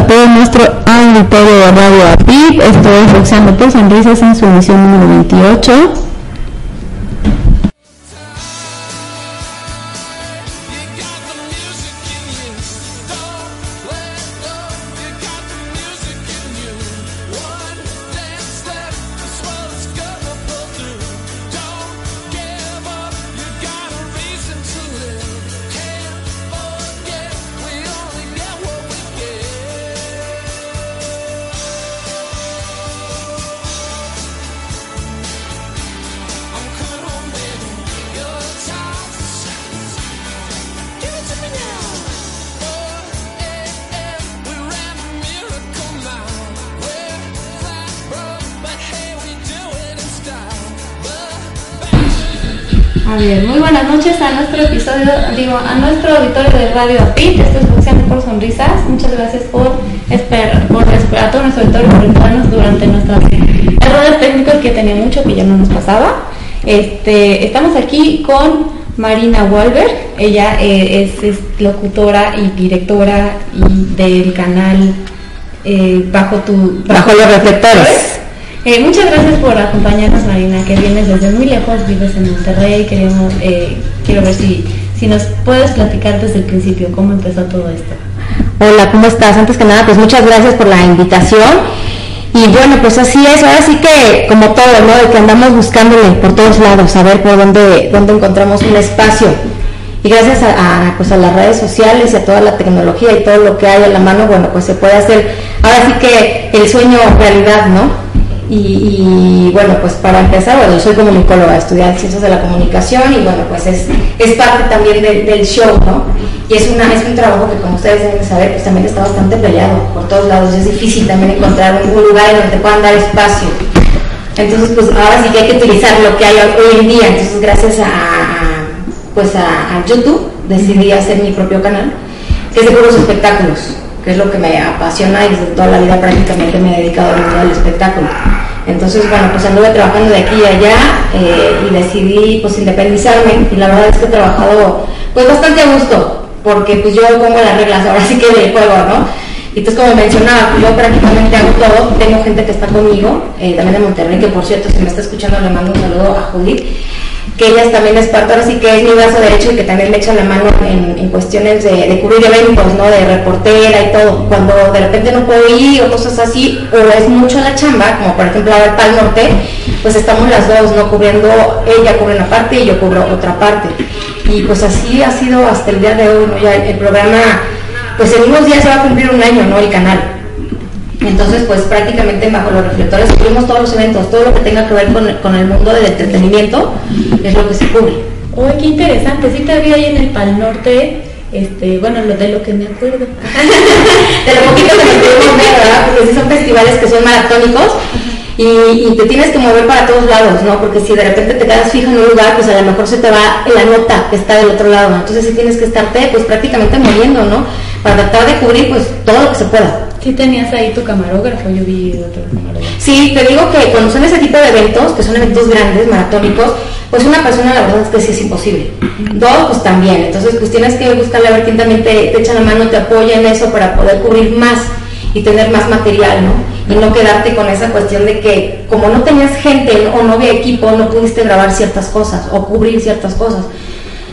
buenas noches a todo nuestro auditorio de Radio APIP. Estoy Roxando por Sonrisas en su emisión número 28. Muy buenas noches a nuestro episodio, digo, a nuestro auditorio de Radio APIT. Esto es Luciano por Sonrisas. Muchas gracias por esperar, por esperar a todo nuestro auditorio por esperarnos durante nuestros errores técnicos que tenía mucho que ya no nos pasaba. Este, estamos aquí con Marina Wolberg. Ella eh, es, locutora y directora del canal eh, Bajo tu Bajo los reflectores. Eh, muchas gracias por acompañarnos, Marina, que vienes desde muy lejos, vives en Monterrey. Queremos, eh, quiero ver si, si nos puedes platicar desde el principio cómo empezó todo esto. Hola, ¿cómo estás? Antes que nada, pues muchas gracias por la invitación. Y bueno, pues así es, ahora sí que como todo, ¿no? De que andamos buscándole por todos lados, a ver por dónde, dónde encontramos un espacio. Y gracias a, pues a las redes sociales y a toda la tecnología y todo lo que hay a la mano, bueno, pues se puede hacer ahora sí que el sueño realidad, ¿no? Y, bueno, pues para empezar, bueno, yo soy comunicóloga, estudié ciencias de la comunicación y bueno, pues es, es parte también de, del show, ¿no? Y es, una, es un trabajo que como ustedes deben saber, pues también está bastante peleado por todos lados, es difícil también encontrar un, lugar en donde puedan dar espacio. Entonces, pues ahora sí que hay que utilizar lo que hay hoy en día, entonces gracias a pues a, a YouTube decidí hacer mi propio canal, que es de puros espectáculos que es lo que me apasiona y desde toda la vida prácticamente me he dedicado al mundo del espectáculo. Entonces, bueno, pues anduve trabajando de aquí y allá eh, y decidí pues independizarme y la verdad es que he trabajado pues bastante a gusto porque pues yo pongo las reglas ahora sí que del juego, ¿no? Y entonces como mencionaba, pues yo prácticamente hago todo, tengo gente que está conmigo, eh, también de Monterrey, que por cierto, si me está escuchando le mando un saludo a Judith, que ella también es parte, ahora sí que es mi brazo derecho y que también me echa la mano en, en cuestiones de, de, cubrir eventos, ¿no? De reportera y todo. Cuando de repente no puedo ir o cosas así, o es mucho la chamba, como por ejemplo ahora el Pal Norte, pues estamos las dos, ¿no? Cubriendo, ella cubre una parte y yo cubro otra parte. Y pues así ha sido hasta el día de hoy, ¿no? Ya el programa, pues en unos días se va a cumplir un año, ¿no? El canal. Entonces, pues prácticamente bajo los reflectores cubrimos todos los eventos, todo lo que tenga que ver con, con el mundo del entretenimiento es lo que se cubre. Uy, qué interesante. Sí te había ahí en el Pal Norte, este, bueno, lo de lo que me acuerdo. de lo poquito que nos pudimos ver, ¿verdad? Porque sí son festivales que son maratónicos y, y, te tienes que mover para todos lados, ¿no? Porque si de repente te quedas fijo en un lugar, pues a lo mejor se te va la nota que está del otro lado, ¿no? Entonces sí tienes que estarte, pues prácticamente moviendo, ¿no? Para tratar de cubrir, pues, todo lo que se pueda. Sí tenías ahí tu camarógrafo, yo vi otro camarógrafo. Sí, te digo que cuando son ese tipo de eventos, que son eventos grandes, maratónicos, pues una persona la verdad es que sí es imposible. Dos, pues también. Entonces, pues tienes que buscarle a ver quién también te, te echa la mano, te apoya en eso para poder cubrir más y tener más material, ¿no? Y no quedarte con esa cuestión de que como no tenías gente o no había equipo, no pudiste grabar ciertas cosas o cubrir ciertas cosas.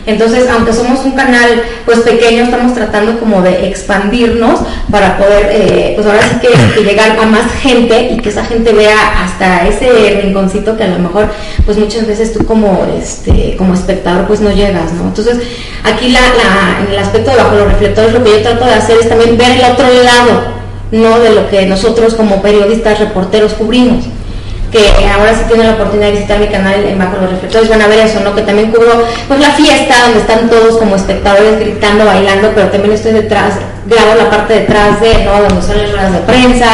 Entonces, aunque somos un canal pues pequeño, estamos tratando como de expandirnos para poder, eh, pues ahora sí que, llegar a más gente y que esa gente vea hasta ese rinconcito que a lo mejor pues muchas veces tú como, este, como espectador pues no llegas, ¿no? Entonces, aquí la, la, en el aspecto de bajo los reflectores lo que yo trato de hacer es también ver el otro lado, no de lo que nosotros como periodistas, reporteros cubrimos que ahora sí tienen la oportunidad de visitar mi canal en Bajo los Reflectores, van a ver eso, ¿no? Que también cubro pues la fiesta donde están todos como espectadores gritando, bailando, pero también estoy detrás, grabo la parte detrás de, ¿no? Donde son las ruedas de prensa,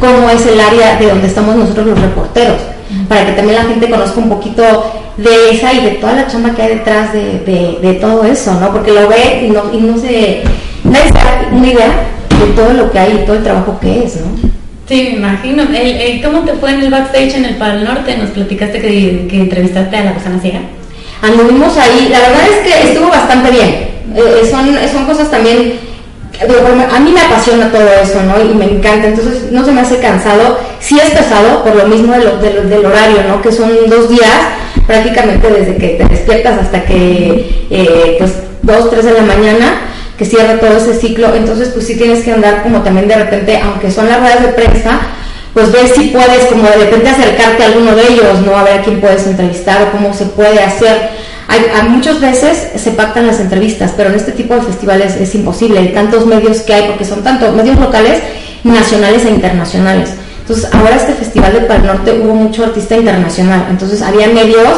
cómo es el área de donde estamos nosotros los reporteros, para que también la gente conozca un poquito de esa y de toda la chamba que hay detrás de, de, todo eso, ¿no? Porque lo ve y no, y no se, nadie se da una idea de todo lo que hay y todo el trabajo que es, ¿no? Sí, me imagino. El, ¿Cómo te fue en el backstage en el Pal Norte? Nos platicaste que, entrevistaste a la persona ciega. Anduvimos ahí. La verdad es que estuvo bastante bien. Eh, eh, son, son cosas también... A mí me apasiona todo eso, ¿no? Y me encanta. Entonces no se me hace cansado. Sí es pesado por lo mismo de lo, del horario, ¿no? Que son dos días prácticamente desde que te despiertas hasta que, eh, pues, dos, tres de la mañana que cierra todo ese ciclo, entonces pues sí tienes que andar como también de repente, aunque son las ruedas de prensa, pues ver si puedes como de repente acercarte a alguno de ellos, ¿no? A ver a quién puedes entrevistar o cómo se puede hacer. Hay, muchas veces se pactan las entrevistas, pero en este tipo de festivales es imposible, hay tantos medios que hay, porque son tanto medios locales, nacionales e internacionales. Entonces, ahora este festival de Pal Norte hubo mucho artista internacional, entonces había medios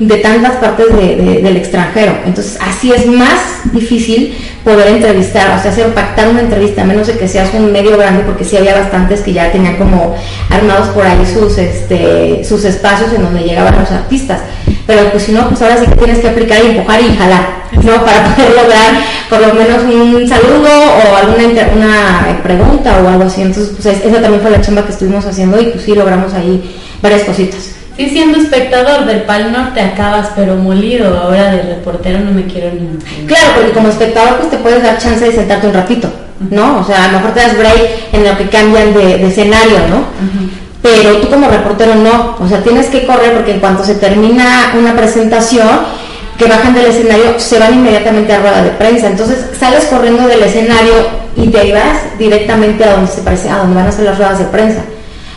de tantas partes del extranjero. Entonces, así es más difícil poder entrevistar, o sea, hacer pactar una entrevista, a menos de que seas un medio grande, porque sí había bastantes que ya tenían como armados por ahí sus, este, sus espacios en donde llegaban los artistas. Pero pues si no, pues ahora sí que tienes que aplicar y empujar y jalar, ¿no? Para poder lograr por lo menos un saludo o alguna una pregunta o algo así. Entonces, pues esa también fue la chamba que estuvimos haciendo y pues sí logramos ahí varias cositas. Sí, siendo espectador del Pal Norte acabas pero molido, ahora de reportero no me quiero ni... Claro, porque como espectador pues te puedes dar chance de sentarte un ratito, ¿no? O sea, a lo mejor te das break en lo que cambian de, escenario, ¿no? Pero tú como reportero no, o sea, tienes que correr porque en cuanto se termina una presentación, que bajan del escenario, se van inmediatamente a rueda de prensa. Entonces sales corriendo del escenario y te vas directamente a donde se parece, a donde van a ser las ruedas de prensa.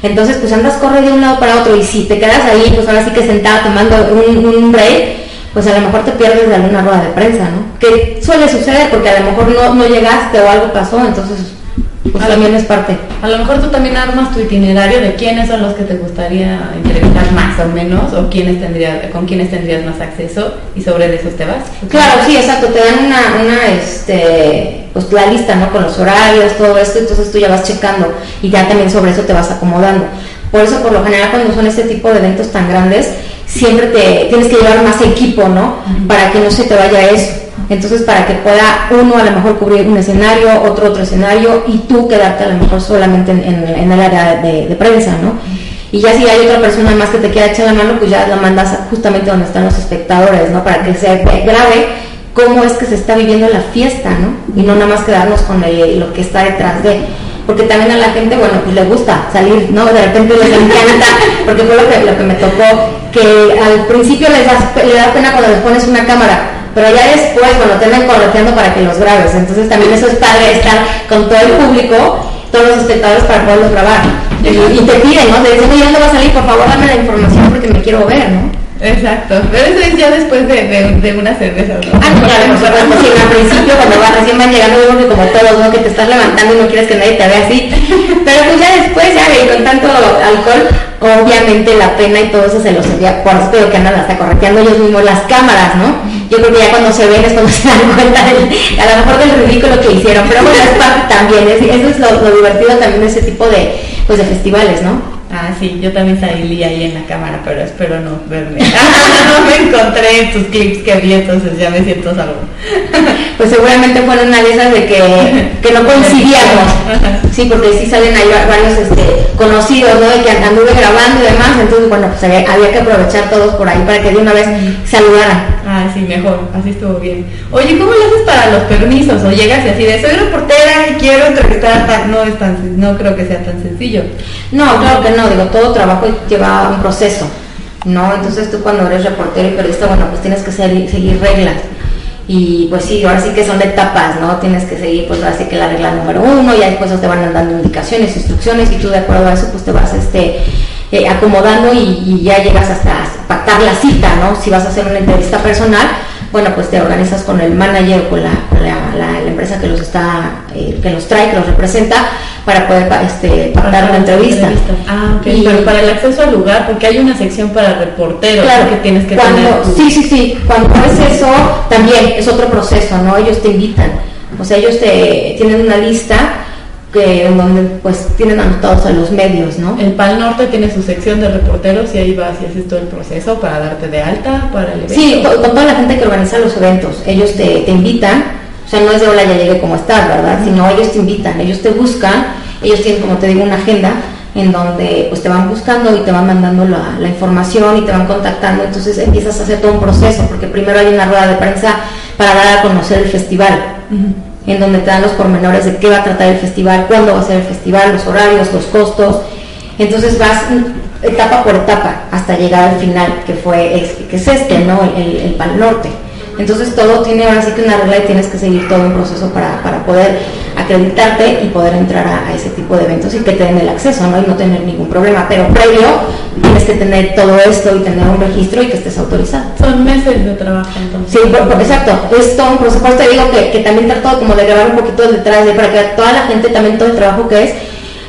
Entonces, pues andas corre de un lado para otro y si te quedas ahí, pues ahora sí que sentado tomando un, break, pues a lo mejor te pierdes de alguna rueda de prensa, ¿no? Que suele suceder porque a lo mejor no, no llegaste o algo pasó, entonces pues también es parte. A lo mejor tú también armas tu itinerario de quiénes son los que te gustaría entrevistar más o menos o quiénes tendrías, con quiénes tendrías más acceso y sobre eso te vas. Claro, sí, exacto, te dan una, una este, pues la lista, ¿no? Con los horarios, todo esto, entonces tú ya vas checando y ya también sobre eso te vas acomodando. Por eso, por lo general, cuando son este tipo de eventos tan grandes, siempre te tienes que llevar más equipo, ¿no? Para que no se te vaya eso. Entonces, para que pueda uno a lo mejor cubrir un escenario, otro otro escenario y tú quedarte a lo mejor solamente en, el área de, prensa, ¿no? Y ya si hay otra persona más que te quiera echar la mano, pues ya la mandas justamente donde están los espectadores, ¿no? Para que se grabe cómo es que se está viviendo la fiesta, ¿no? Y no nada más quedarnos con lo que está detrás de. Porque también a la gente, bueno, pues le gusta salir, ¿no? De repente les encanta, porque fue lo que, lo que me tocó, que al principio les le da pena cuando les pones una cámara, pero ya después, bueno, te andan correteando para que los grabes. Entonces también eso es padre estar con todo el público, todos los espectadores para poderlos grabar. Y, te piden, ¿no? Te dicen, oye, ¿dónde va a salir? Por favor, dame la información porque me quiero ver, ¿no? Exacto, pero eso es ya después de, de, una cerveza, ¿no? Ah, claro, pues, sí, al principio cuando van, recién van llegando, que como todos, ¿no? Que te estás levantando y no quieres que nadie te vea así. Pero pues ya después, ya, y con tanto alcohol, obviamente la pena y todo eso se los envía, por eso que andan hasta correteando ellos mismos las cámaras, ¿no? Yo creo que ya cuando se ven es cuando se dan cuenta a lo mejor del ridículo que hicieron, pero bueno, es parte también, eso es lo, lo divertido también de ese tipo de, pues, de festivales, ¿no? Ah, sí, yo también salí ahí en la cámara, pero espero no verme. no me encontré en tus clips que vi, entonces ya me siento salvo. pues seguramente fueron una de esas de que, que no coincidíamos. sí, porque sí salen ahí varios este, conocidos, ¿no? De que anduve grabando y demás, entonces bueno, pues había, que aprovechar todos por ahí para que de una vez saludaran. Ah, sí, mejor, así estuvo bien. Oye, ¿cómo lo haces para los permisos? O llegas y así de, soy reportera y quiero entrevistar a No es tan, no creo que sea tan sencillo. No, claro que no digo, todo trabajo lleva un proceso, ¿no? Entonces tú cuando eres reportero y periodista, bueno, pues tienes que seguir reglas. y pues sí, ahora sí que son etapas, ¿no? Tienes que seguir pues ahora sí que la regla número uno, ya después te van dando indicaciones, instrucciones y tú de acuerdo a eso pues te vas este, eh, acomodando y, ya llegas hasta pactar la cita, ¿no? Si vas a hacer una entrevista personal, bueno, pues te organizas con el manager o con la, la, empresa que los está, eh, que los trae, que los representa, para poder este, pactar una entrevista. Ah, ok. Pero para el acceso al lugar, porque hay una sección para reporteros claro, que tienes que cuando, tener. Sí, sí, sí. Cuando es eso, también es otro proceso, ¿no? Ellos te invitan. O sea, ellos te tienen una lista que en donde pues tienen anotados a los medios, ¿no? El PAL Norte tiene su sección de reporteros y ahí vas y haces todo el proceso para darte de alta para el evento. Sí, con, toda la gente que organiza los eventos, ellos te, te, invitan, o sea, no es de hola ya llegué como estás, ¿verdad? Sino ellos te invitan, ellos te buscan, ellos tienen como te digo una agenda en donde pues te van buscando y te van mandando la, la, información y te van contactando, entonces empiezas a hacer todo un proceso, porque primero hay una rueda de prensa para dar a conocer el festival en donde te dan los pormenores de qué va a tratar el festival, cuándo va a ser el festival, los horarios, los costos. Entonces vas etapa por etapa hasta llegar al final, que fue que es este, ¿no? El, el, Pal Norte. Entonces todo tiene ahora sí que una regla y tienes que seguir todo un proceso para, para poder acreditarte y poder entrar a, ese tipo de eventos y que te den el acceso, ¿no? Y no tener ningún problema. Pero previo tienes que tener todo esto y tener un registro y que estés autorizado. Son meses de trabajo entonces. Sí, exacto. Es todo un proceso. Por te digo que, que también trato como de grabar un poquito detrás de para que toda la gente también todo el trabajo que es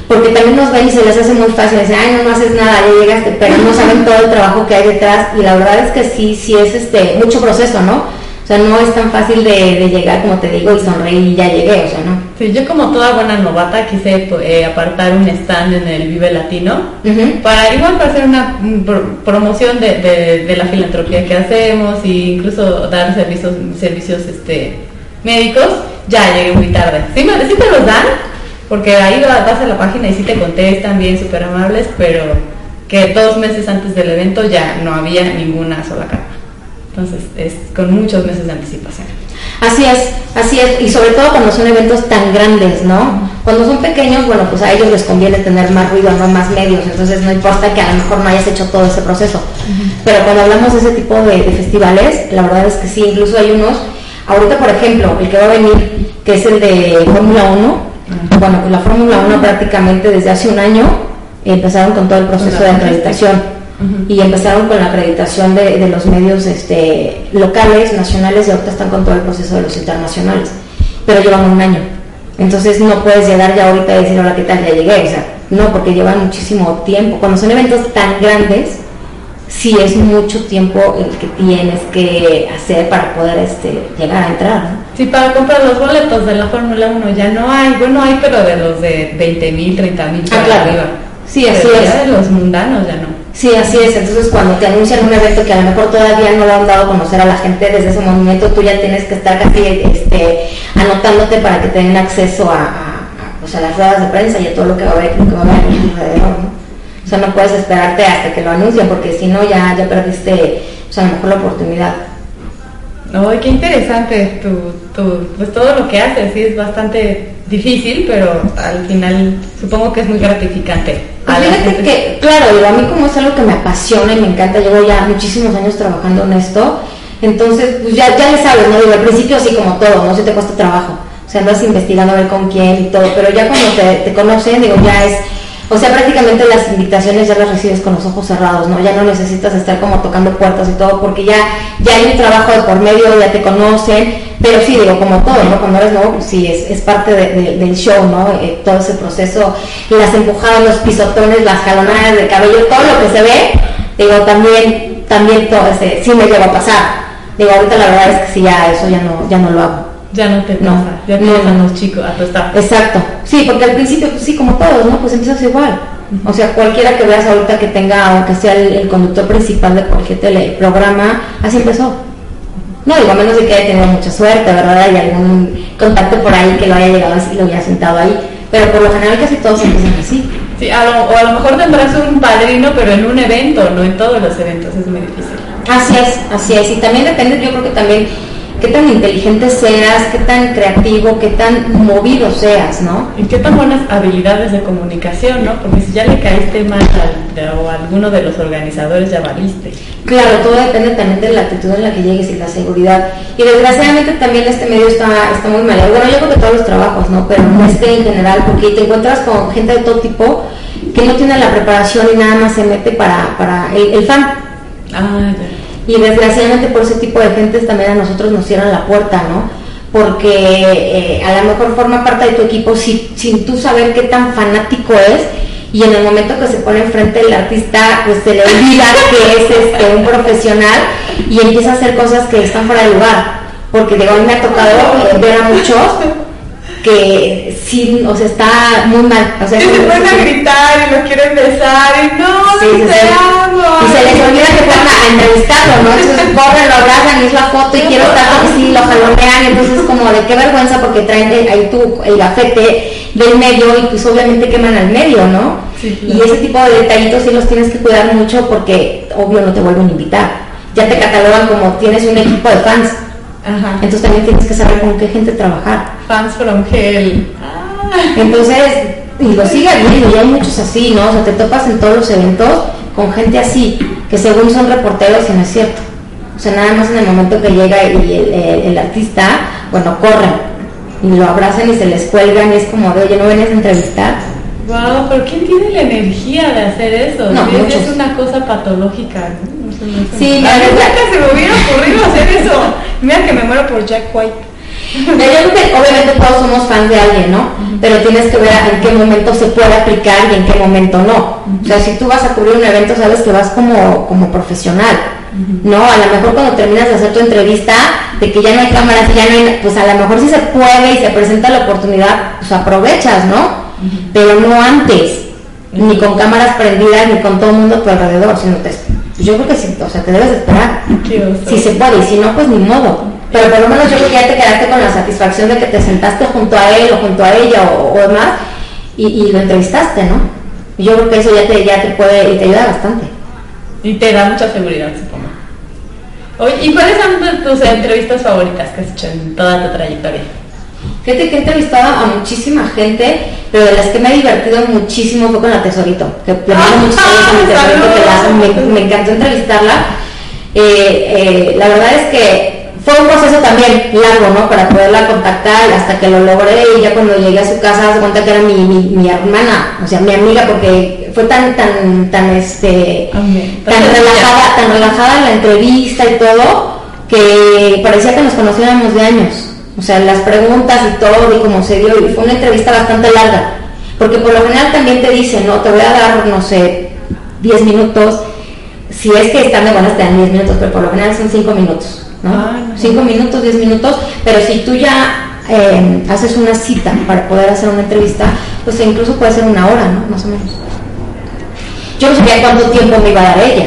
porque también nos ven y se les hace muy fácil, dicen, ay, no, no haces nada, ya llegaste, pero no saben todo el trabajo que hay detrás y la verdad es que sí, sí es este mucho proceso, ¿no? O sea, no es tan fácil de, llegar, como te digo, y sonreír y ya llegué, o sea, ¿no? Sí, yo como toda buena novata quise eh, apartar un stand en el Vive Latino para igual para hacer una promoción de, de, la filantropía que hacemos e incluso dar servicios servicios este médicos. Ya llegué muy tarde. Sí, me, sí te los dan, porque ahí vas a la página y sí te contestan bien, súper amables, pero que dos meses antes del evento ya no había ninguna sola carta. Entonces, es con muchos meses de anticipación. Así es, así es, y sobre todo cuando son eventos tan grandes, ¿no? Cuando son pequeños, bueno, pues a ellos les conviene tener más ruido, no más medios, entonces no importa que a lo mejor no hayas hecho todo ese proceso. Pero cuando hablamos de ese tipo de, festivales, la verdad es que sí, incluso hay unos, ahorita por ejemplo, el que va a venir, que es el de Fórmula 1, bueno, pues la Fórmula 1 prácticamente desde hace un año empezaron con todo el proceso de acreditación y empezaron con la acreditación de, los medios este, locales, nacionales y ahorita están con todo el proceso de los internacionales, pero llevan un año. Entonces no puedes llegar ya ahorita y decir, hola, ¿qué tal? Ya llegué. O sea, no, porque llevan muchísimo tiempo. Cuando son eventos tan grandes, sí es mucho tiempo el que tienes que hacer para poder este, llegar a entrar. Sí, para comprar los boletos de la Fórmula 1 ya no hay, bueno, hay, pero de los de 20 mil, 30 mil ah, claro. Sí, así es. de los mundanos ya no. Sí, así es. Entonces, cuando te anuncian un evento que a lo mejor todavía no lo han dado a conocer a la gente desde ese momento, tú ya tienes que estar casi este, anotándote para que tengan acceso a, pues, a, las ruedas de prensa y a todo lo que va a haber, lo que va a haber alrededor, ¿no? O sea, no puedes esperarte hasta que lo anuncien, porque si no, ya, ya perdiste, pues, a lo mejor la oportunidad. Ay, qué interesante tu, tu, pues todo lo que haces, sí, es bastante difícil, pero al final supongo que es muy gratificante. Pues fíjate que, claro, a mí como es algo que me apasiona y me encanta, llevo ya muchísimos años trabajando en esto, entonces pues ya, ya le sabes, ¿no? Digo, al principio así como todo, no sé, te cuesta trabajo, o sea, andas investigando a ver con quién y todo, pero ya cuando te, te conocen, digo, ya es o sea, prácticamente las invitaciones ya las recibes con los ojos cerrados, ¿no? Ya no necesitas estar como tocando puertas y todo, porque ya, ya hay un trabajo de por medio, ya te conocen, pero sí, digo, como todo, ¿no? Cuando eres nuevo, pues sí, es, parte del show, ¿no? Eh, todo ese proceso, las empujadas, los pisotones, las jalonadas de cabello, todo lo que se ve, digo, también, también todo sí me lleva a pasar. Digo, ahorita la verdad es que sí, ya eso ya no, ya no lo hago ya no te pasa, ya te no, los chicos, a tu Exacto, sí, porque al principio, pues sí, como todos, ¿no? Pues empiezas igual. O sea, cualquiera que veas ahorita que tenga, aunque sea el, conductor principal de cualquier teleprograma, así empezó. No digo, a menos de que haya tenido mucha suerte, ¿verdad? Hay algún contacto por ahí que lo haya llegado así y lo haya sentado ahí. Pero por lo general casi todos empiezan así. Sí, a lo, o a lo mejor tendrás un padrino, pero en un evento, no en todos los eventos, es muy difícil. Así es, así es. Y también depende, yo creo que también qué tan inteligente seas, qué tan creativo, qué tan movido seas, ¿no? Y qué tan buenas habilidades de comunicación, ¿no? Porque si ya le caíste mal al, o a alguno de los organizadores, ya valiste. Claro, todo depende también de la actitud en la que llegues y la seguridad. Y desgraciadamente también este medio está, está muy mal. Bueno, yo creo que todos los trabajos, ¿no? Pero este en general, porque te encuentras con gente de todo tipo que no tiene la preparación y nada más se mete para, para el, fan. Ah, y desgraciadamente por ese tipo de gente también a nosotros nos cierran la puerta, ¿no? Porque eh, a lo mejor forma parte de tu equipo sin, sin tú saber qué tan fanático es y en el momento que se pone enfrente el artista pues se le olvida que es este, un profesional y empieza a hacer cosas que están fuera de lugar porque de hoy me ha tocado ver a muchos que sí, o sea, está muy mal. O sea, y se ponen a gritar y lo quieren besar y no, sí, te Y se les olvida que van a entrevistarlo, ¿no? Entonces corren, lo abrazan y es la foto y quiero estar así, lo jalonean, entonces como de qué vergüenza porque traen ahí tú el gafete del medio y pues obviamente queman al medio, ¿no? Y ese tipo de detallitos sí los tienes que cuidar mucho porque obvio no te vuelven a invitar. Ya te catalogan como tienes un equipo de fans entonces también tienes que saber con qué gente trabajar. Fans from hell. Entonces, y lo sigue viendo, y hay muchos así, ¿no? O sea, te topas en todos los eventos con gente así, que según son reporteros y no es cierto. O sea, nada más en el momento que llega y el, artista, bueno, corren y lo abrazan y se les cuelgan y es como de, oye, ¿no vienes a entrevistar? Wow, pero ¿quién tiene la energía de hacer eso? No, es una cosa patológica. Sí, la verdad que se me hubiera ocurrido hacer eso. Mira que me muero por Jack White. Yo creo que obviamente todos somos fans de alguien, ¿no? Pero tienes que ver en qué momento se puede aplicar y en qué momento no. O sea, si tú vas a cubrir un evento, sabes que vas como, como profesional. No, a lo mejor cuando terminas de hacer tu entrevista, de que ya no hay cámaras ya no hay, pues a lo mejor si se puede y se presenta la oportunidad, pues aprovechas, ¿no? Pero no antes, ni con cámaras prendidas, ni con todo el mundo a tu alrededor, sino te pues yo creo que sí, o sea, te debes esperar. Si se puede, y si no, pues ni modo. Pero por lo menos yo creo que ya te quedaste con la satisfacción de que te sentaste junto a él o junto a ella o, demás y, lo entrevistaste, ¿no? Yo creo que eso ya te, ya te puede y te ayuda bastante. Y te da mucha seguridad, supongo. Oye, ¿y cuáles son tus entrevistas favoritas que has hecho en toda tu trayectoria? Fíjate que he entrevistado a muchísima gente, pero de las que me he divertido muchísimo fue con la Tesorito, que le mando muchos Tesorito, que me, encantó entrevistarla. Eh, eh, la verdad es que fue un proceso también largo, ¿no? Para poderla contactar hasta que lo logré y ya cuando llegué a su casa se cuenta que era mi, mi, hermana, o sea, mi amiga, porque fue tan, tan, tan, este, tan relajada, tan relajada la entrevista y todo, que parecía que nos conocíamos de años. O sea, las preguntas y todo y cómo se dio. Y fue una entrevista bastante larga. Porque por lo general también te dicen, no, te voy a dar, no sé, 10 minutos. Si es que están de buenas te dan 10 minutos, pero por lo general son 5 minutos. ¿no? 5 minutos, 10 minutos. Pero si tú ya eh, haces una cita para poder hacer una entrevista, pues incluso puede ser una hora, ¿no? Más o menos. Yo no sabía cuánto tiempo me iba a dar ella.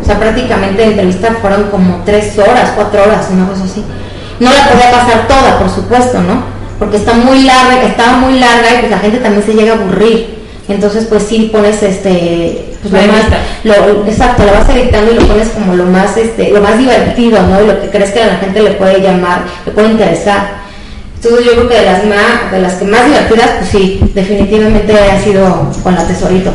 O sea, prácticamente la entrevista fueron como 3 horas, 4 horas, una cosa así. No la podía pasar toda, por supuesto, ¿no? Porque está muy larga, estaba muy larga y pues la gente también se llega a aburrir. Entonces, pues sí pones este, pues lo más, lo, exacto, la vas editando y lo pones como lo más, este, lo más divertido, ¿no? Y lo que crees que a la gente le puede llamar, le puede interesar. Entonces yo creo que de las más, de las que más divertidas, pues sí, definitivamente ha sido con la Tesorito.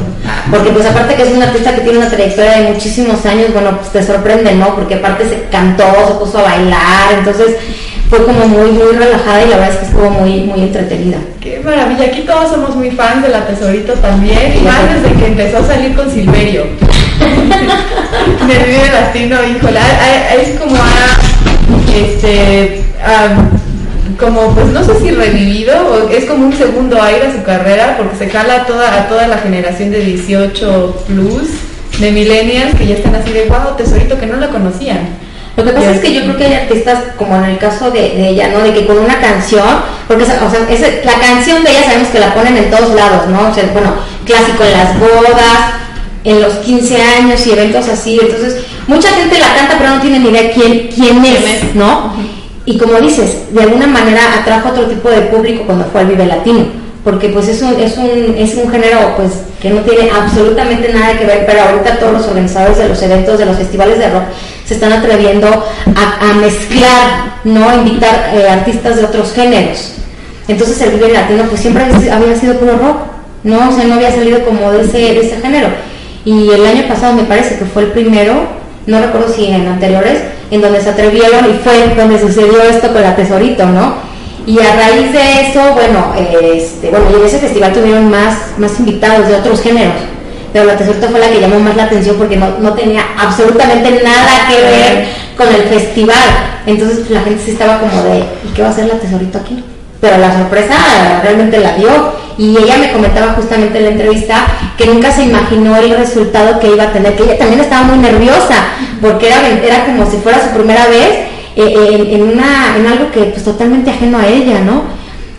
Porque pues aparte que es una artista que tiene una trayectoria de muchísimos años, bueno, pues te sorprende, ¿no? Porque aparte se cantó, se puso a bailar, entonces fue como muy, muy relajada y la verdad es que estuvo muy, muy entretenida. Qué maravilla, aquí todos somos muy fans de la Tesorito también, y más desde que empezó a salir con Silverio. de Vive Latino, híjole, es como a, este, como pues no sé si revivido o es como un segundo aire a su carrera porque se jala a toda, a toda la generación de 18 plus de millennials que ya están así de wow, tesorito que no la conocían. Lo que pasa es que yo creo que hay artistas, como en el caso de, ella, ¿no? De que con una canción, porque o sea, la canción de ella sabemos que la ponen en todos lados, ¿no? O sea, bueno, clásico en las bodas, en los 15 años y eventos así. Entonces, mucha gente la canta, pero no tiene ni idea quién, quién es, ¿no? Y como dices, de alguna manera atrajo otro tipo de público cuando fue al Vive Latino, porque pues es un, es un, es un género pues que no tiene absolutamente nada que ver, pero ahorita todos los organizadores de los eventos, de los festivales de rock, se están atreviendo a, mezclar no invitar eh, artistas de otros géneros. Entonces el Vive Latino pues siempre había sido puro rock, ¿no? O sea, no había salido como de ese, de ese género. Y el año pasado me parece que fue el primero, no recuerdo si en anteriores, en donde se atrevieron y fue donde sucedió esto con la Tesorito, ¿no? Y a raíz de eso, bueno, este, bueno, y en ese festival tuvieron más, más invitados de otros géneros, pero la Tesorito fue la que llamó más la atención porque no, no tenía absolutamente nada que ver con el festival. Entonces la gente sí estaba como de, ¿y qué va a hacer la Tesorito aquí? Pero la sorpresa realmente la dio. Y ella me comentaba justamente en la entrevista que nunca se imaginó el resultado que iba a tener, que ella también estaba muy nerviosa, porque era, era como si fuera su primera vez eh, en, una, en algo que pues totalmente ajeno a ella, ¿no?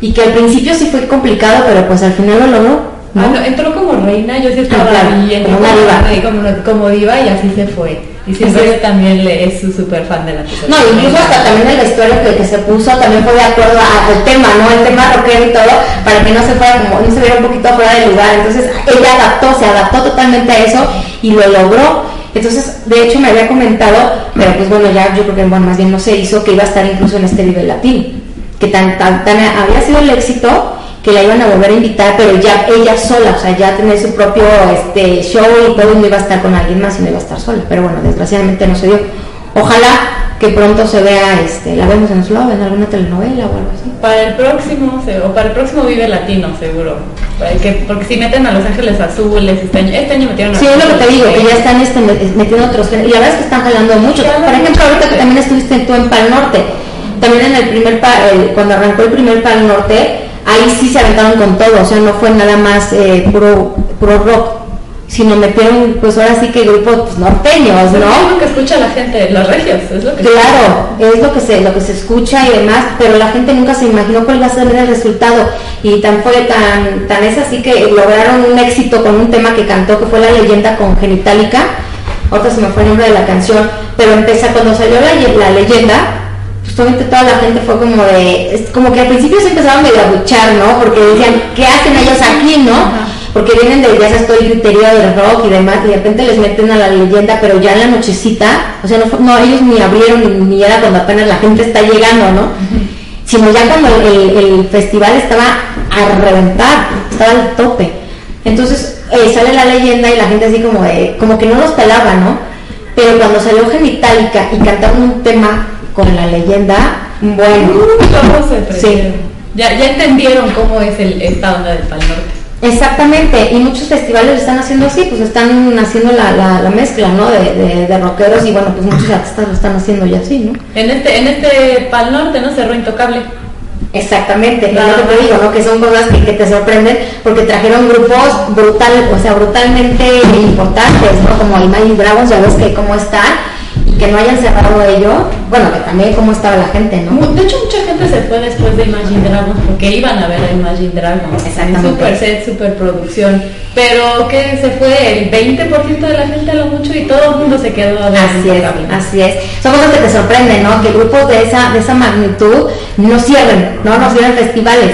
Y que al principio sí fue complicado, pero pues al final lo logró. ¿no? Ah, entró como reina, yo sí estaba ahí, como, diva. Como, como, diva y así se fue. Y siempre también le, es su super fan de la tesorería. No, incluso hasta también el vestuario que, que, se puso también fue de acuerdo al tema, ¿no? El tema rockero y todo, para que no se fuera como, no se viera un poquito fuera de lugar. Entonces ella adaptó, se adaptó totalmente a eso y lo logró. Entonces, de hecho, me había comentado, pero pues bueno, ya yo creo que bueno, más bien no se hizo, que iba a estar incluso en este nivel latín, que tan, tan, tan había sido el éxito que la iban a volver a invitar, pero ya ella sola, o sea, ya tener su propio este, show y todo, y no iba a estar con alguien más y no iba a estar sola. Pero bueno, desgraciadamente no se dio. Ojalá que pronto se vea, este, la vemos en Slow, en alguna telenovela o algo así. Para el próximo, o para el próximo Vive Latino, seguro. Que, porque si meten a Los Ángeles Azules, este año, este año metieron a Sí, es lo que te digo, que ya están este, metiendo otros y la verdad es que están jalando mucho. Por ejemplo, ahorita que también estuviste tú en Pal Norte, también en el primer, cuando arrancó el primer Pal Norte, ahí sí se aventaron con todo, o sea, no fue nada más eh, puro, puro rock sino metieron, pues ahora sí que grupos pues, norteños, ¿no? Es lo que escucha la gente, los regios, es lo que Claro, es lo que se, lo que se escucha y demás, pero la gente nunca se imaginó cuál iba a ser el resultado. Y tan fue tan, tan es así que lograron un éxito con un tema que cantó, que fue la leyenda con Genitalica. Ahorita se me fue el nombre de la canción, pero empieza cuando salió la, la leyenda, justamente toda la gente fue como de, es como que al principio se empezaron medio a ¿no? Porque decían, ¿qué hacen ellos aquí, no? Porque vienen de, ya sabes, todo el criterio del rock y demás, y de repente les meten a la leyenda, pero ya en la nochecita, o sea, no, no ellos ni abrieron ni, era cuando apenas la gente está llegando, ¿no? Sino ya cuando el, festival estaba a reventar, estaba al tope. Entonces eh, sale la leyenda y la gente así como de, como que no los pelaba, ¿no? Pero cuando salió Genitalica y cantaron un tema con la leyenda, bueno. Uh, sí. Ya, ya entendieron cómo es el, esta onda del Pal Norte. Exactamente, y muchos festivales están haciendo así, pues están haciendo la, la, mezcla, ¿no? De, de, rockeros y bueno, pues muchos artistas lo están haciendo ya así, ¿no? En este, en este Pal Norte, ¿no? Cerró Intocable. Exactamente, es lo que te digo, ¿no? Que son cosas que, que, te sorprenden porque trajeron grupos brutal, o sea, brutalmente importantes, ¿no? Como Imagine Dragons, ya ves que cómo están que no hayan cerrado ello, bueno, que también cómo estaba la gente, ¿no? De hecho, mucha gente se fue después de Imagine Dragons porque iban a ver a Imagine Dragons. Exactamente. Super set, super producción. Pero que se fue el 20% de la gente a lo mucho y todo el mundo se quedó a ver. Así es, así es. Son cosas que te sorprenden, ¿no? Que grupos de esa, de esa magnitud no cierren, ¿no? No cierren festivales.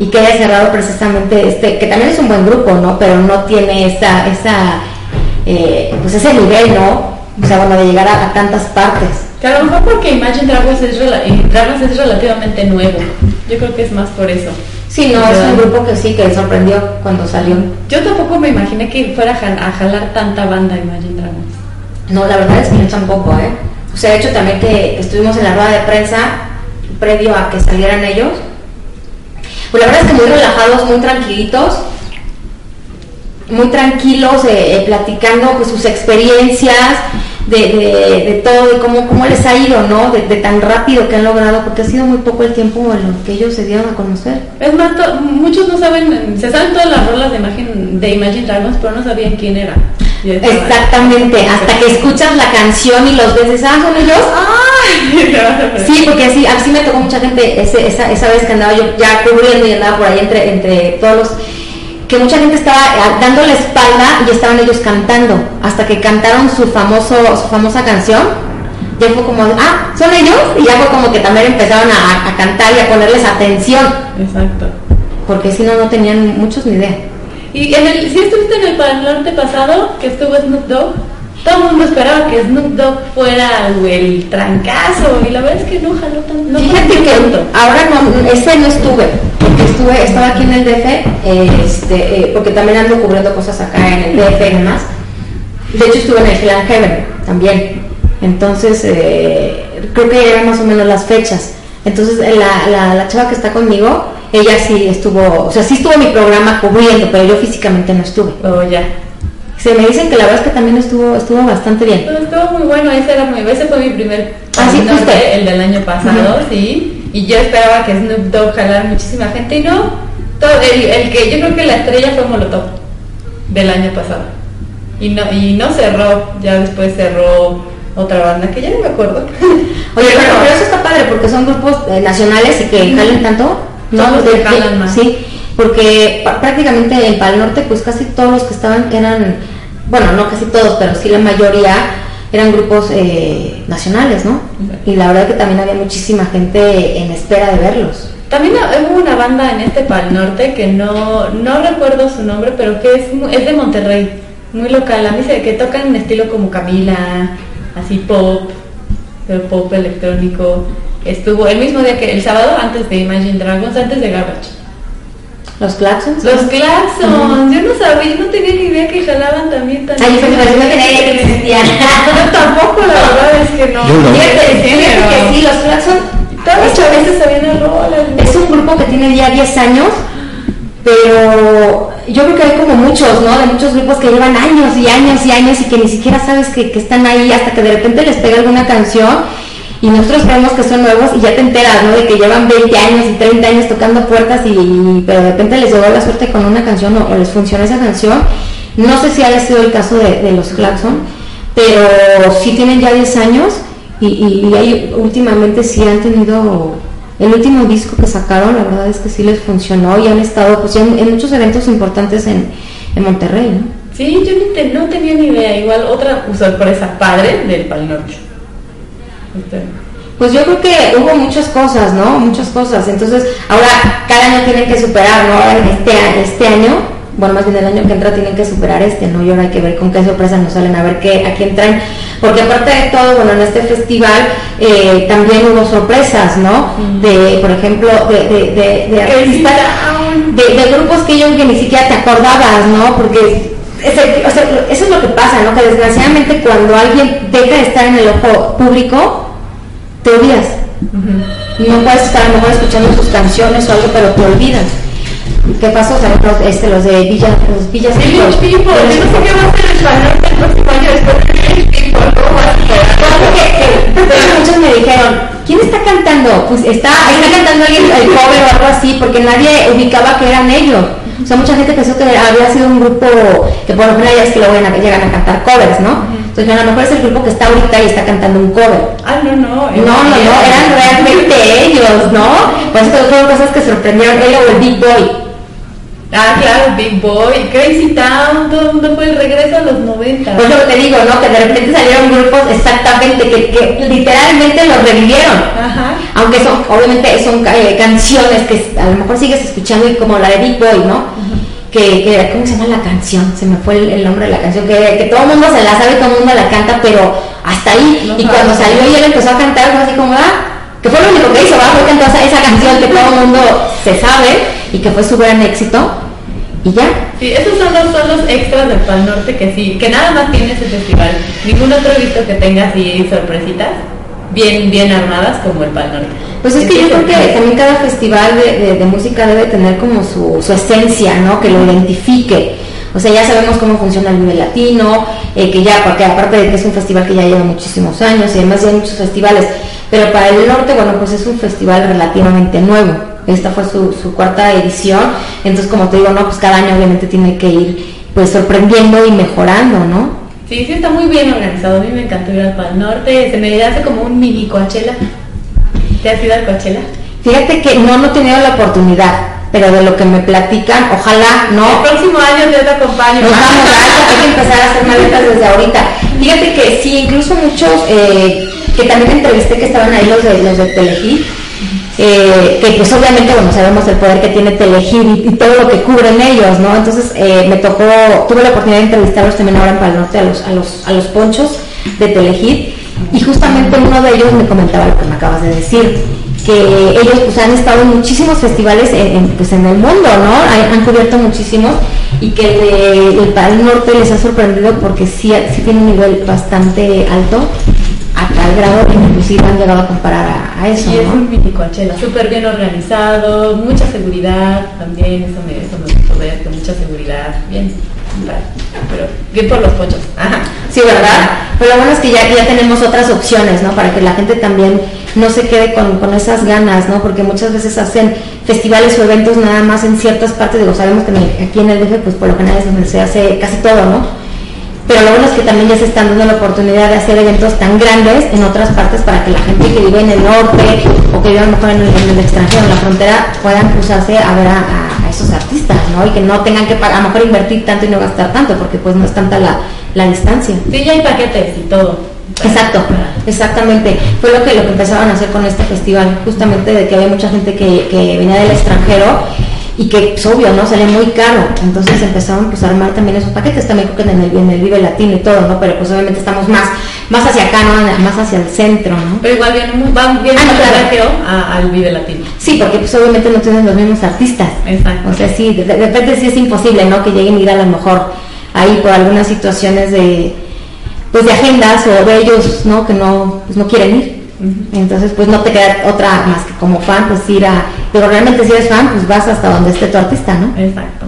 Y que haya cerrado precisamente este, que también es un buen grupo, ¿no? Pero no tiene esa, esa eh, pues ese nivel, ¿no? O sea, bueno, de llegar a, tantas partes. Que a lo mejor porque Imagine Dragons es, es relativamente nuevo. Yo creo que es más por eso. Sí, no, es un grupo que sí, que sorprendió cuando salió. Yo tampoco me imaginé que fuera a jalar tanta banda Imagine Dragons. No, la verdad es que yo tampoco, ¿eh? O sea, de hecho también que estuvimos en la rueda de prensa previo a que salieran ellos. Pues la verdad es que muy relajados, muy tranquilitos muy tranquilos, eh, eh, platicando pues, sus experiencias, de, de, todo, de cómo, cómo les ha ido, ¿no? De, tan rápido que han logrado, porque ha sido muy poco el tiempo en lo que ellos se dieron a conocer. Es más, muchos no saben, se saben todas las rolas de Imagine, de Imagine Dragons, pero no sabían quién era. Exactamente, hasta que escuchas la canción y los ves, ah, son ellos. ¡Ay! sí, porque así, así me tocó mucha gente esa, esa vez que andaba yo ya cubriendo y andaba por ahí entre, entre todos los que mucha gente estaba eh, dando la espalda y estaban ellos cantando, hasta que cantaron su, famoso, su famosa canción, ya fue como, ah, son ellos, y ya fue como que también empezaron a, cantar y a ponerles atención. Exacto. Porque si no, no tenían muchos ni idea. ¿Y en el, si estuviste en el Pal Norte pasado, que estuvo Snoop Dogg? todo el mundo esperaba que Snoop Dogg fuera el trancazo y la verdad es que no jaló tanto. No Fíjate que ahora no, ese no estuve, estuve, estaba aquí en el DF, este, eh, porque también ando cubriendo cosas acá en el DF y demás. De hecho estuve en el Hell Heaven también. Entonces, eh, creo que eran más o menos las fechas. Entonces, la, la, la chava que está conmigo, ella sí estuvo, o sea, sí estuvo en mi programa cubriendo, pero yo físicamente no estuve. Oh, ya. Se me dicen que la verdad es que también estuvo estuvo bastante bien. estuvo muy bueno, ese, era muy, ese fue mi primer ah, sí, el del año pasado, sí. Y yo esperaba que Snoop Dogg jalara muchísima gente y no. Todo, el, el, que yo creo que la estrella fue Molotov del año pasado. Y no, y no cerró, ya después cerró otra banda que ya no me acuerdo. Oye, pero, eso está padre porque son grupos eh, nacionales y que jalen tanto. No, que jalan más. Sí porque prácticamente en Pal Norte pues casi todos los que estaban eran, bueno, no casi todos, pero sí la mayoría eran grupos eh, nacionales, ¿no? Y la verdad que también había muchísima gente en espera de verlos. También hubo una banda en este Pal Norte que no, no recuerdo su nombre, pero que es, es de Monterrey, muy local. A mí se que tocan en estilo como Camila, así pop, pop electrónico. Estuvo el mismo día que el sábado antes de Imagine Dragons, antes de Garbage. ¿Los claxons? Los claxons. Yo no sabía, yo no tenía ni idea que jalaban también tan Ay, pues no tenía idea que existían. yo tampoco, la verdad es que no. Fíjate, que sí, los claxons. Todas las veces sabían el rol. Es un grupo que tiene ya 10 años, pero yo creo que hay como muchos, ¿no? De muchos grupos que llevan años y años y años y que ni siquiera sabes que, que están ahí hasta que de repente les pega alguna canción y nosotros creemos que son nuevos y ya te enteras, ¿no? De que llevan 20 años y 30 años tocando puertas y, pero de repente les llegó la suerte con una canción o, les funciona esa canción. No sé si haya sido el caso de, los Claxon, pero sí tienen ya 10 años y, y, últimamente sí han tenido el último disco que sacaron, la verdad es que sí les funcionó y han estado pues, en, muchos eventos importantes en, en Monterrey, ¿no? Sí, yo no tenía ni idea. Igual otra sorpresa padre del Pal pues yo creo que hubo muchas cosas, ¿no? Muchas cosas. Entonces, ahora cada año tienen que superar, ¿no? este, este año, bueno, más bien el año que entra tienen que superar este, ¿no? Y ahora hay que ver con qué sorpresas nos salen, a ver qué, a quién traen. Porque aparte de todo, bueno, en este festival eh, también hubo sorpresas, ¿no? De, por ejemplo, de, de, de, de, de, grupos que yo que ni siquiera te acordabas, ¿no? Porque eso es lo que pasa, ¿no? Que desgraciadamente cuando alguien deja de estar en el ojo público, te olvidas. No puedes estar a lo mejor escuchando sus canciones o algo, pero te olvidas. ¿Qué pasó? O sea, los, este, los de Villa, los Villas El Village People, yo no sé qué va a hacer el español el próximo año después de Village People, ¿cómo va a Muchos me dijeron, ¿quién está cantando? Pues está, está cantando alguien el cover o algo así, porque nadie ubicaba que eran ellos. O sea, mucha gente pensó que había sido un grupo que por lo ya es que lo a, llegan a cantar covers, ¿no? Entonces a lo mejor es el grupo que está ahorita y está cantando un cover. Ah, no, no. No, no, no, eran realmente ellos, ¿no? Pues eso fueron cosas que sorprendieron él o el Big Boy. Ah, claro, Big Boy, Crazy Town, todo el mundo fue el regreso a los 90. Pues lo que te digo, ¿no? Que de repente salieron grupos exactamente que, que literalmente los revivieron. Ajá. Aunque son, obviamente son eh, canciones que a lo mejor sigues escuchando y como la de Big Boy, ¿no? Que, que, ¿cómo se llama la canción? Se me fue el, nombre de la canción, que, que, todo el mundo se la sabe, todo el mundo la canta, pero hasta ahí. y cuando salió y él empezó a cantar, fue así como, ah, que fue lo único que hizo, ¿verdad? Fue cantar esa canción que todo el mundo se sabe y que fue su gran éxito y ya. Sí, esos son los, son los extras del Pal Norte que sí, que nada más tiene ese festival. Ningún otro visto que tenga así sorpresitas bien, bien armadas como el Pal Norte. Pues es que yo creo que también cada festival de, de, música debe tener como su, su, esencia, ¿no? Que lo identifique. O sea, ya sabemos cómo funciona el nivel latino, eh, que ya, porque aparte de que es un festival que ya lleva muchísimos años y además ya hay muchos festivales, pero para el norte, bueno, pues es un festival relativamente nuevo. Esta fue su, su cuarta edición. Entonces, como te digo, no, pues cada año obviamente tiene que ir pues sorprendiendo y mejorando, ¿no? Sí, sí, está muy bien organizado. A mí me encantó ir al Pal Norte. Se me hace como un mini Coachella. ¿Te has ido al Coachella? Fíjate que no, no he tenido la oportunidad, pero de lo que me platican, ojalá, ¿no? El próximo año yo te acompaño. Nos vamos, hay que empezar a hacer maletas desde ahorita. Fíjate que sí, incluso muchos eh, que también entrevisté que estaban ahí los de, los de Telehit, eh, que pues obviamente, bueno, sabemos el poder que tiene Telehit y, todo lo que cubren ellos, ¿no? Entonces eh, me tocó, tuve la oportunidad de entrevistarlos también ahora en Pal Norte a los, a los, a los ponchos de Telehit y justamente uno de ellos me comentaba lo que me acabas de decir, que ellos pues han estado en muchísimos festivales en, pues, en el mundo, ¿no? Han, cubierto muchísimos y que el, Pal Norte les ha sorprendido porque sí, sí tiene un nivel bastante alto grado que inclusive han llegado a comparar a, eso. Y es un mini Coachella, súper bien organizado, mucha seguridad también, eso me, eso me gustó ver, con mucha seguridad, bien, pero bien por los pochos. Sí, ¿verdad? Pero lo bueno es que ya, ya tenemos otras opciones, ¿no? Para que la gente también no se quede con, con, esas ganas, ¿no? Porque muchas veces hacen festivales o eventos nada más en ciertas partes, digo, sabemos que aquí en el DF, pues por lo general es donde se hace casi todo, ¿no? Pero lo bueno es que también ya se están dando la oportunidad de hacer eventos tan grandes en otras partes para que la gente que vive en el norte o que vive a lo mejor en el, extranjero, en la frontera, puedan cruzarse a ver a, esos artistas, ¿no? Y que no tengan que a lo mejor invertir tanto y no gastar tanto, porque pues no es tanta la, la distancia. Sí, ya hay paquetes y todo. Exacto, exactamente. Fue lo que, lo que empezaban a hacer con este festival, justamente de que había mucha gente que, que venía del extranjero y que es obvio, ¿no? Sale muy caro. Entonces empezaron pues, a armar también esos paquetes, también creo que en el, en el Vive Latino y todo, ¿no? Pero pues obviamente estamos más, más hacia acá, ¿no? Más hacia el centro, ¿no? Pero igual viene, van bien ah, al Vive Latino. Sí, porque pues obviamente no tienen los mismos artistas. Exacto. O sea, sí, de, repente sí es imposible, ¿no? Que lleguen a ir a lo mejor ahí por algunas situaciones de pues de agendas o de ellos, ¿no? Que no, pues, no quieren ir. Entonces, pues no te queda otra más que como fan, pues ir a. Pero realmente si eres fan, pues vas hasta donde esté tu artista, ¿no? Exacto.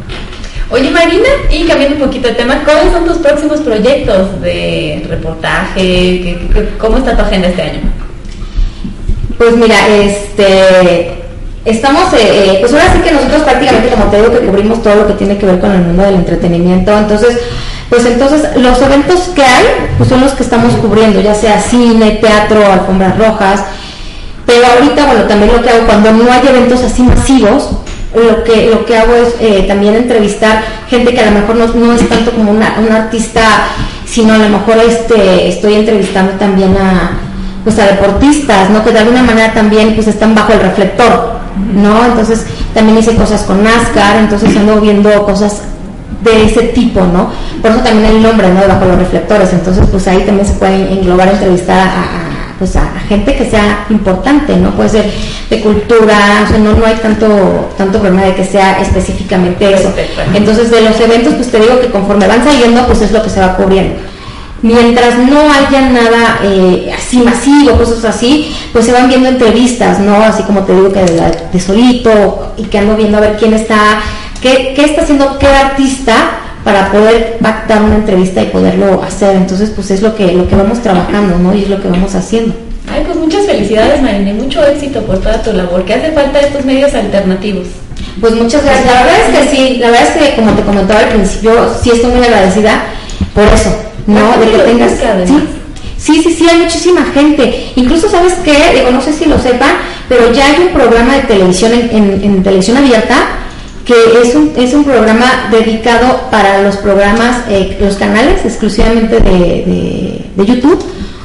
Oye, Marina, y cambiando un poquito de tema, ¿cuáles son tus próximos proyectos de reportaje? ¿Cómo está tu agenda este año? Pues mira, este. Estamos, eh, eh, pues ahora sí que nosotros prácticamente, como te digo, que cubrimos todo lo que tiene que ver con el mundo del entretenimiento. Entonces, pues entonces los eventos que hay pues son los que estamos cubriendo, ya sea cine, teatro, alfombras rojas, pero ahorita, bueno, también lo que hago cuando no hay eventos así masivos, lo que, lo que hago es eh, también entrevistar gente que a lo mejor no, es tanto como una, un artista, sino a lo mejor este, estoy entrevistando también a, pues a deportistas, ¿no? Que de alguna manera también pues están bajo el reflector, ¿no? Entonces también hice cosas con NASCAR, entonces ando viendo cosas de ese tipo, ¿no? Por eso también el nombre, ¿no? Bajo los reflectores. Entonces, pues ahí también se puede englobar entrevistar a, pues a, gente que sea importante, ¿no? Puede ser de cultura, o sea, no, no hay tanto, tanto problema de que sea específicamente eso. Entonces, de los eventos, pues te digo que conforme van saliendo, pues es lo que se va cubriendo. Mientras no haya nada eh, así masivo, cosas así, pues se van viendo entrevistas, ¿no? Así como te digo que de, de solito y que ando viendo a ver quién está ¿Qué, está haciendo qué artista para poder pactar una entrevista y poderlo hacer? Entonces, pues es lo que, lo que vamos trabajando, ¿no? Y es lo que vamos haciendo. Ay, pues muchas felicidades, Marina, y mucho éxito por toda tu labor. ¿Qué hace falta estos medios alternativos? Pues muchas gracias. La verdad es que sí, la verdad es que como te comentaba al principio, sí estoy muy agradecida por eso, ¿no? De que tengas... Sí, Sí, sí, sí, hay muchísima gente. Incluso, ¿sabes qué? Digo, no sé si lo sepan, pero ya hay un programa de televisión en televisión abierta que es un, es un programa dedicado para los programas, eh, los canales exclusivamente de, de, YouTube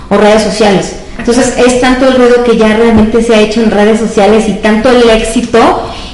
o redes sociales. Entonces es tanto el ruido que ya realmente se ha hecho en redes sociales y tanto el éxito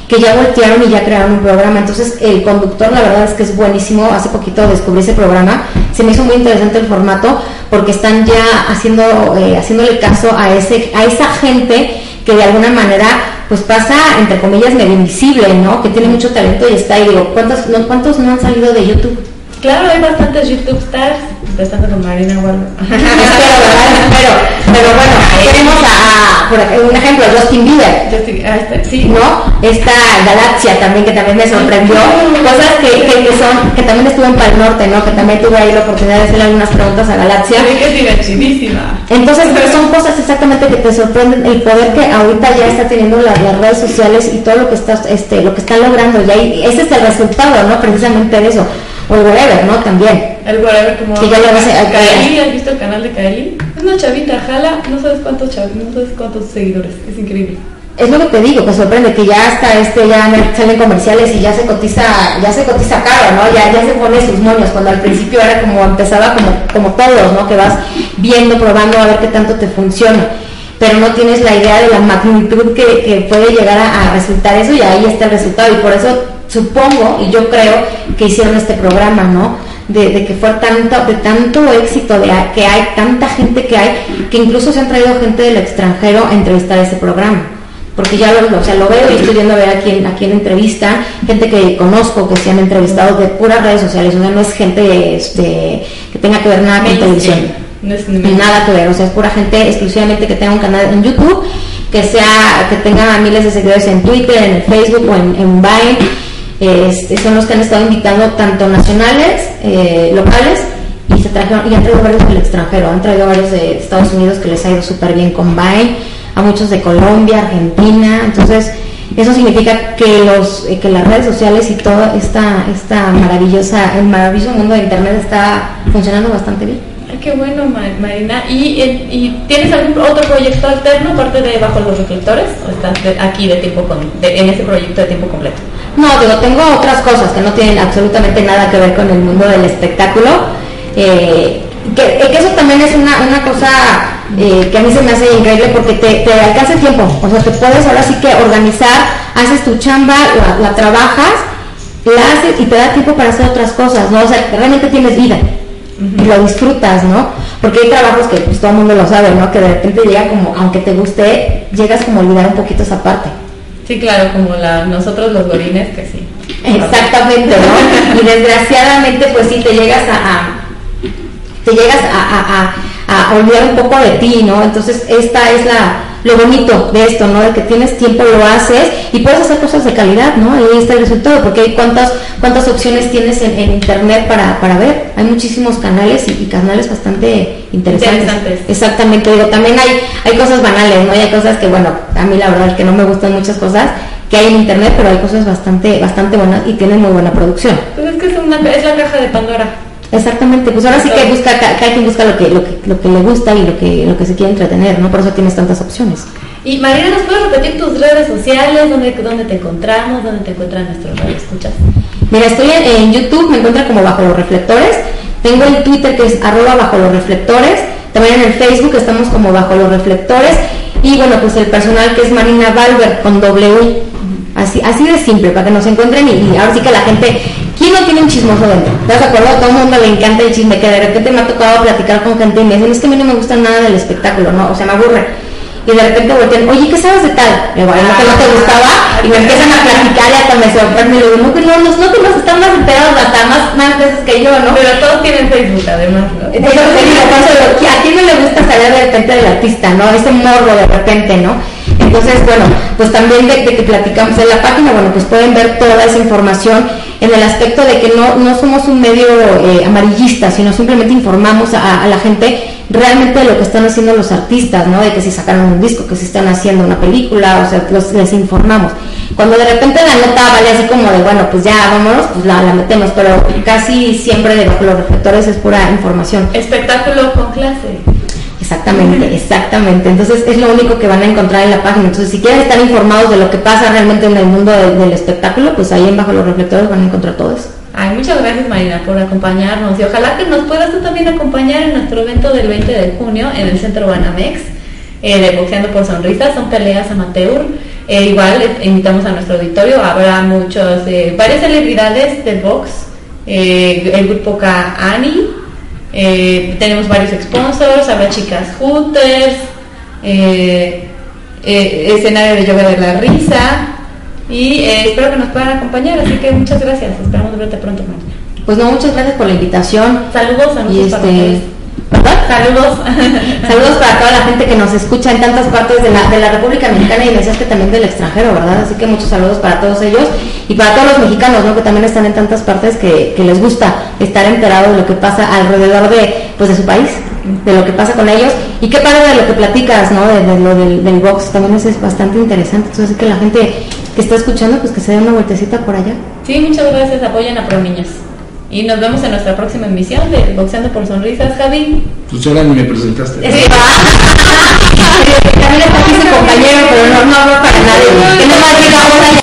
que ya voltearon y ya crearon un programa. Entonces el conductor la verdad es que es buenísimo. Hace poquito descubrí ese programa. Se me hizo muy interesante el formato porque están ya haciendo, eh, haciéndole caso a, ese, a esa gente que de alguna manera pues pasa, entre comillas, medio invisible, ¿no? Que tiene mucho talento y está ahí. Digo, ¿cuántos no, ¿cuántos no han salido de YouTube? Claro, hay bastantes YouTube stars, empezando con Marina Waldo. pero, pero bueno, tenemos a, por un ejemplo, Justin Bieber. Justin, ah, este, sí. ¿No? Esta Galaxia también, que también me sorprendió. Cosas que, que, son, que también estuvo en Pal Norte, ¿no? Que también tuve ahí la oportunidad de hacerle algunas preguntas a Galaxia. Sí, que es divertidísima. Entonces, son cosas exactamente que te sorprenden, el poder que ahorita ya está teniendo las, redes sociales y todo lo que está, este, lo que está logrando. Ya, ese es el resultado, ¿no? Precisamente de eso o el Whatever, ¿no? También. El Whatever, como. Que ya lo ves a Kaeli, ¿has visto el canal de Kaeli? Es una chavita, jala, no sabes cuántos no sabes cuántos seguidores, es increíble. Es lo que te digo, que sorprende que ya hasta este ya salen comerciales y ya se cotiza, ya se cotiza caro, ¿no? Ya, ya se pone sus moños, cuando al principio era como empezaba como, como todos, ¿no? Que vas viendo, probando a ver qué tanto te funciona. pero no tienes la idea de la magnitud que, puede llegar a, resultar eso y ahí está el resultado. Y por eso supongo y yo creo que hicieron este programa, ¿no? De, que fue tanto, de tanto éxito, de que hay tanta gente que hay, que incluso se han traído gente del extranjero a entrevistar ese programa. Porque ya lo, o sea, lo veo y estoy viendo a ver a quién, a quién entrevista, gente que conozco que se han entrevistado de puras redes sociales, o sea, no es gente este, que tenga que ver nada con televisión. No es nada que ver, o sea, es pura gente exclusivamente que tenga un canal en YouTube, que sea, que tenga miles de seguidores en Twitter, en Facebook o en, en Vine. Este, son los que han estado invitando tanto nacionales, eh, locales, y se trajeron, y han traído varios del extranjero, han traído varios de Estados Unidos que les ha ido súper bien con Vine, a muchos de Colombia, Argentina, entonces eso significa que los eh, que las redes sociales y toda esta esta maravillosa el maravilloso mundo de internet está funcionando bastante bien qué bueno, Marina. ¿Y, ¿Y, tienes algún otro proyecto alterno aparte de Bajo los Reflectores? ¿O estás aquí de tiempo con, en ese proyecto de tiempo completo? No, digo, tengo otras cosas que no tienen absolutamente nada que ver con el mundo del espectáculo. Eh, que, eso también es una, una cosa eh, que a mí se me hace increíble porque te, te, alcanza tiempo. O sea, te puedes ahora sí que organizar, haces tu chamba, la, la trabajas, la haces y te da tiempo para hacer otras cosas, ¿no? O sea, realmente tienes vida y lo disfrutas, ¿no? Porque hay trabajos que pues, todo el mundo lo sabe, ¿no? Que de repente llega como, aunque te guste, llegas como a olvidar un poquito esa parte. Sí, claro, como la, nosotros los gorines que sí. Exactamente, ¿no? y desgraciadamente, pues sí, te llegas a, te llegas a, a, olvidar un poco de ti, ¿no? Entonces, esta es la, lo bonito de esto, ¿no? De que tienes tiempo, lo haces y puedes hacer cosas de calidad, ¿no? Ahí está el resultado, porque hay cuántas, cuántas opciones tienes en, internet para, para, ver. Hay muchísimos canales y, canales bastante interesantes. Exactamente, digo, también hay, hay cosas banales, ¿no? hay cosas que, bueno, a mí la verdad es que no me gustan muchas cosas que hay en internet, pero hay cosas bastante, bastante buenas y tienen muy buena producción. Pues es que es, una, es la caja de Pandora. Exactamente, pues ahora sí que busca, cada quien busca lo que, lo que, lo que le gusta y lo que, lo que se quiere entretener, ¿no? Por eso tienes tantas opciones. Y Marina, ¿nos puedes repetir tus redes sociales? ¿Dónde, dónde te encontramos? ¿Dónde te encuentran nuestros escuchas? Mira, estoy en, YouTube, me encuentran como Bajo los Reflectores. Tengo el Twitter que es arroba Bajo los Reflectores. También en el Facebook estamos como Bajo los Reflectores. Y bueno, pues el personal que es Marina Valver con W. Así, así de simple, para que nos encuentren y, y ahora sí que la gente ¿Quién no tiene un chismoso dentro? ¿Te has acordado? A todo el mundo le encanta el chisme, que de repente me ha tocado platicar con gente y me dicen, es que a mí no me gusta nada del espectáculo, ¿no? O sea, me aburre. Y de repente voltean, oye, ¿qué sabes de tal? Me digo, ¿no que no te gustaba? Y me empiezan a platicar y hasta me sorprende. Y digo, no, que no, no, no, que están más enterados hasta más, más veces que yo, ¿no? Pero todos tienen Facebook, además, ¿no? Entonces, ¿a quién no le gusta saber de repente del artista, no? Ese morro de repente, ¿no? Entonces, bueno, pues también de, que platicamos en la página, bueno, pues pueden ver toda esa información en el aspecto de que no, no somos un medio eh, amarillista, sino simplemente informamos a, la gente realmente de lo que están haciendo los artistas, ¿no? De que si sacaron un disco, que si están haciendo una película, o sea, les informamos. Cuando de repente la nota vale así como de, bueno, pues ya vámonos, pues la, la metemos, pero casi siempre de los reflectores es pura información. Espectáculo con clase. Exactamente, exactamente. Entonces es lo único que van a encontrar en la página. Entonces si quieren estar informados de lo que pasa realmente en el mundo del, espectáculo, pues ahí en Bajo los Reflectores van a encontrar todo eso. Ay, muchas gracias Marina por acompañarnos y ojalá que nos puedas tú también acompañar en nuestro evento del 20 de junio en el Centro Banamex eh, de Boxeando por Sonrisas, son peleas amateur. Eh, igual invitamos a nuestro auditorio, habrá muchos, eh, varias celebridades del box, el grupo K Ani, eh, tenemos varios sponsors, habrá chicas hooters, eh, eh, escenario de yoga de la risa y espero que nos puedan acompañar, así que muchas gracias, esperamos verte pronto. Pues no, muchas gracias por la invitación. Saludos, saludos y este, Saludos. Saludos para toda la gente que nos escucha en tantas partes de la, de la República Mexicana y me que también del extranjero, ¿verdad? Así que muchos saludos para todos ellos y para todos los mexicanos, ¿no? Que también están en tantas partes que, les gusta estar enterados de lo que pasa alrededor de, pues, de su país, de lo que pasa con ellos. Y qué padre de lo que platicas, ¿no? De, lo del, box, también es, es bastante interesante. Entonces, que la gente que está escuchando, pues que se dé una vueltecita por allá. Sí, muchas gracias. Apoyen a Pro Niños. Y nos vemos en nuestra próxima emisión de Boxeando por Sonrisas, Javi. Pues ahora ni me presentaste. Sí, va. También está aquí su compañero, pero no, no hablo para nadie. Que no más diga ahora